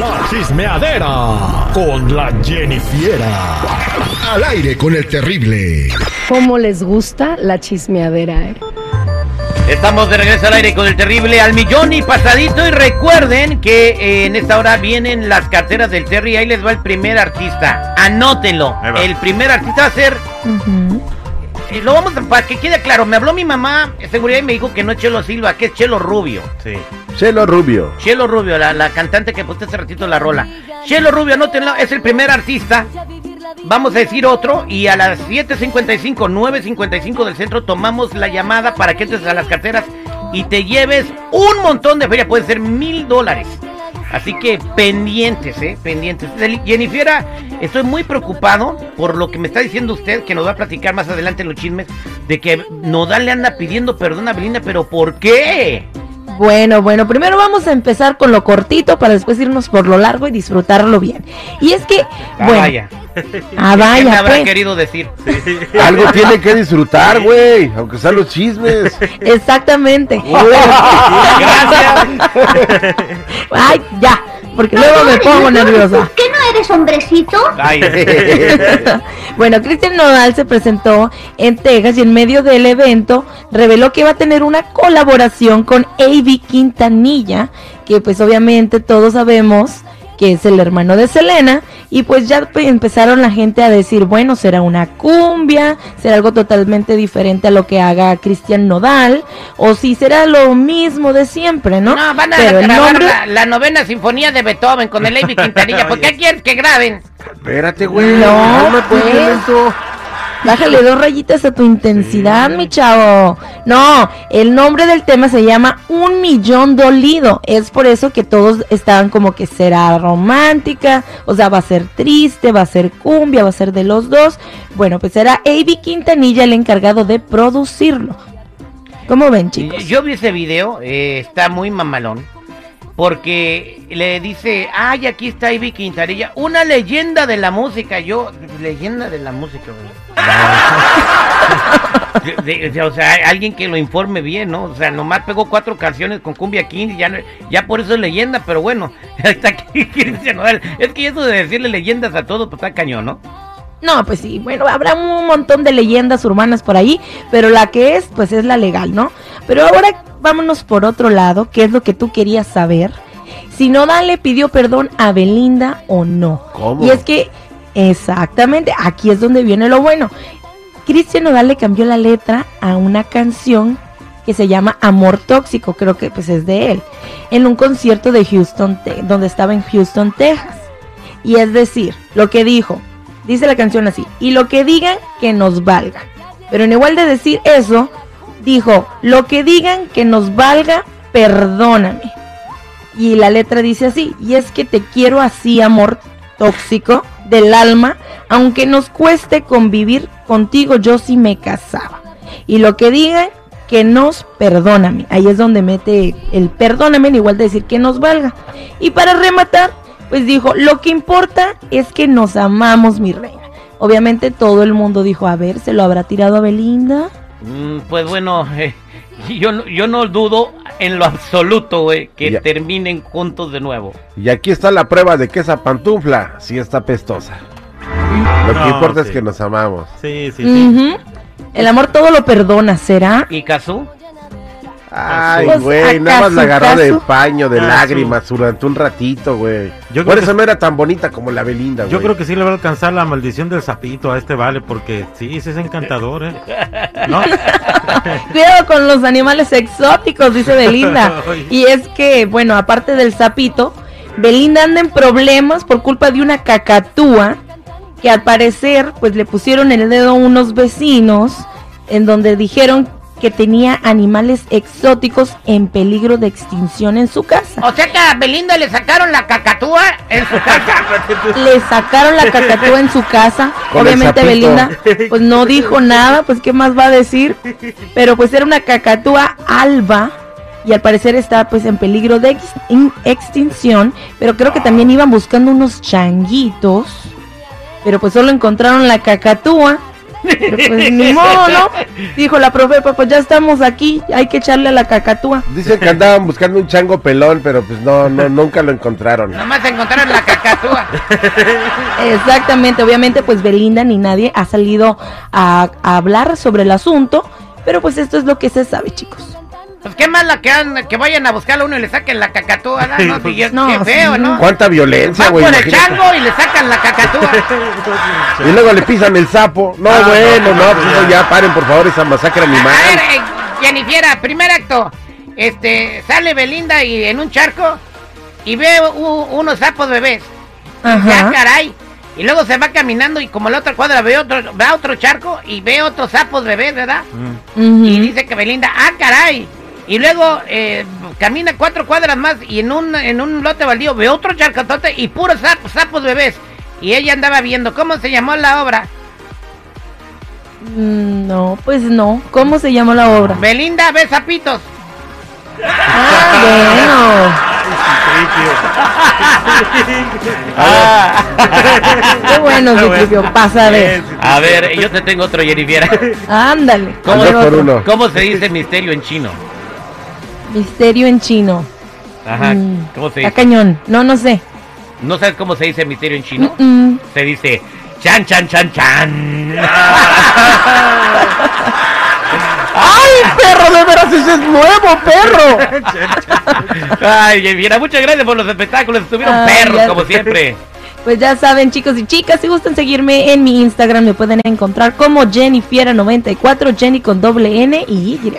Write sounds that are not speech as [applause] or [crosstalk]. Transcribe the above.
La chismeadera con la Jennifiera. Al aire con el terrible. ¿Cómo les gusta la chismeadera, eh? Estamos de regreso al aire con el terrible al millón y pasadito. Y recuerden que eh, en esta hora vienen las carteras del Terry. Ahí les va el primer artista. Anótenlo. El primer artista va a ser. Eh, lo vamos a, para que quede claro. Me habló mi mamá de seguridad y me dijo que no es Chelo Silva, que es Chelo Rubio. Sí. Chelo Rubio. Chelo Rubio, la, la cantante que puse hace ratito la rola. Chelo Rubio, anótenlo, es el primer artista. Vamos a decir otro y a las 7.55, 9.55 del centro tomamos la llamada para que entres a las carteras y te lleves un montón de feria, puede ser mil dólares. Así que pendientes, eh, pendientes. Jennifiera, estoy muy preocupado por lo que me está diciendo usted, que nos va a platicar más adelante en los chismes, de que Nodal le anda pidiendo perdón a Belinda, pero ¿por qué? Bueno, bueno, primero vamos a empezar con lo cortito para después irnos por lo largo y disfrutarlo bien. Y es que, Ah, bueno, vaya. ah, ¿Qué me vaya, habrá pues, querido decir? [laughs] Algo tiene que disfrutar, güey. Aunque sean los chismes. exactamente. [laughs] Gracias. Ay, ya, porque luego me pongo nerviosa. ¿Qué eres hombrecito? [laughs] Bueno, Cristian Nodal se presentó en Texas y en medio del evento reveló que va a tener una colaboración con A.B. Quintanilla, que pues obviamente todos sabemos que es el hermano de Selena, y pues ya pe- empezaron la gente a decir, bueno, será una cumbia, será algo totalmente diferente a lo que haga Cristian Nodal, o si será lo mismo de siempre, ¿no? No, van a Pero el grabar nombre- la, la novena sinfonía de Beethoven con el Avi Quintanilla. [laughs] ¿Por qué quieren que graben? Espérate, güey. No, Cálmate, pues. Bájale dos rayitas a tu intensidad, mi chavo. No, el nombre del tema se llama Un Millón Dolido. Es por eso que todos estaban como que será romántica, o sea, va a ser triste, va a ser cumbia, va a ser de los dos. Bueno, pues será Avi Quintanilla el encargado de producirlo. ¿Cómo ven, chicos? Yo vi ese video, eh, está muy mamalón. Porque le dice, ay, aquí está Ivy Quintanilla, una leyenda de la música. Yo, leyenda de la música, güey. [laughs] De- de- o sea, alguien que lo informe bien, ¿no? O sea, nomás pegó cuatro canciones con Cumbia King y ya, ya por eso es leyenda, pero bueno, [laughs] hasta aquí Cristian Nodal. Es que eso de decirle leyendas a todos, pues está cañón, ¿no? No, pues sí, bueno, habrá un montón de leyendas urbanas por ahí, pero la que es, pues es la legal, ¿no? Pero ahora vámonos por otro lado, ¿qué es lo que tú querías saber? Si Nodal le pidió perdón a Belinda o no. ¿Cómo? Y es que, exactamente, aquí es donde viene lo bueno. Cristian Nodal le cambió la letra a una canción que se llama Amor Tóxico, creo que pues es de él, en un concierto de Houston, donde estaba en Houston, Texas. Y es decir, lo que dijo, dice la canción así, y lo que digan que nos valga. Pero en igual de decir eso, dijo, lo que digan que nos valga, perdóname. Y la letra dice así, y es que te quiero así, amor tóxico del alma, aunque nos cueste convivir contigo, yo sí me casaba. Y lo que digan, que nos perdóname. Ahí es donde mete el perdóname, igual de decir que nos valga. Y para rematar, pues dijo, lo que importa es que nos amamos, mi reina. Obviamente todo el mundo dijo, a ver, ¿se lo habrá tirado a Belinda? Mm, pues bueno, eh, yo, no- yo no dudo en lo absoluto, güey, que Ya. terminen juntos de nuevo. Y aquí está la prueba de que esa pantufla sí está pestosa. Lo que No, importa es que nos amamos. Sí, sí, sí. El amor todo lo perdona, ¿será? ¿Y Kazú? Ay, Pues, güey, nada más la ¿acaso, agarró de paño, de Ah, lágrimas durante un ratito, güey. Por eso que- no era tan bonita como la Belinda, güey. Yo creo que sí le va a alcanzar la maldición del sapito a este vale, porque sí, ese es encantador, ¿eh? ¿No? [laughs] Cuidado con los animales exóticos, dice Belinda. [laughs] Y es que, bueno, aparte del sapito, Belinda anda en problemas por culpa de una cacatúa que al parecer, pues le pusieron el dedo a unos vecinos en donde dijeron que tenía animales exóticos en peligro de extinción en su casa. O sea que a Belinda le sacaron la cacatúa en su casa. [laughs] Le sacaron la cacatúa en su casa. Con Obviamente. Belinda pues no dijo nada, pues qué más va a decir. Pero pues era una cacatúa alba y al parecer está pues en peligro de ex- in- extinción, pero creo que también iban buscando unos changuitos. Pero pues solo encontraron la cacatúa Pero pues ni modo, ¿no? [laughs] Dijo la profe, pues ya estamos aquí, hay que echarle a la cacatúa. Dicen que andaban buscando un chango pelón, pero pues no, no, [laughs] nunca lo encontraron. Nomás encontraron la cacatúa. [laughs] Exactamente, obviamente pues Belinda ni nadie ha salido a, a hablar sobre el asunto, pero pues esto es lo que se sabe, chicos. Pues qué más la que, an- que vayan a buscarlo a uno y le saquen la cacatúa, ¿no? No, es- No, qué feo, sí. ¿no? Cuánta violencia, Van güey. por el chango y le sacan la cacatúa. [laughs] Y luego le pisan el sapo. No, Ah, bueno, no, no, no, pues no. ya paren, por favor, esa masacre A ver, animal. eh, Jennifiera, primer acto. Este, sale Belinda y en un charco y ve u- unos sapos bebés. Ya, Ajá. caray. Y luego se va caminando y como la otra cuadra ve otro, ve a otro charco y ve otros sapos bebés, ¿verdad? Ujú. Y dice que Belinda, ah, caray. Y luego eh, camina cuatro cuadras más y en un, en un lote baldío ve otro charcotote y puros sapos, sapos bebés. Y ella andaba viendo cómo se llamó la obra. Mm, No, pues no. ¿Cómo se llamó la obra? Belinda ve sapitos. Ah, bueno. [laughs] Qué bueno, Citripio. Pasa a ver. A ver, yo te tengo otro, Jennifer. Ándale. ¿Cómo, A ver Dos por otro. uno. ¿Cómo se dice misterio en chino? Misterio en chino. Ajá. Mm, ¿Cómo se dice? cañón. No, no sé. ¿No sabes cómo se dice misterio en chino? Mm, mm. Se dice chan chan chan chan. [laughs] ¡Ay, perro! De veras, ese es nuevo, perro. [laughs] Ay, Jennifer, muchas gracias por los espectáculos. Estuvieron Ay, perros como siempre. Pues ya saben, chicos y chicas, si gustan seguirme en mi Instagram, me pueden encontrar como Jennifiera94, Jenny con doble N y Y.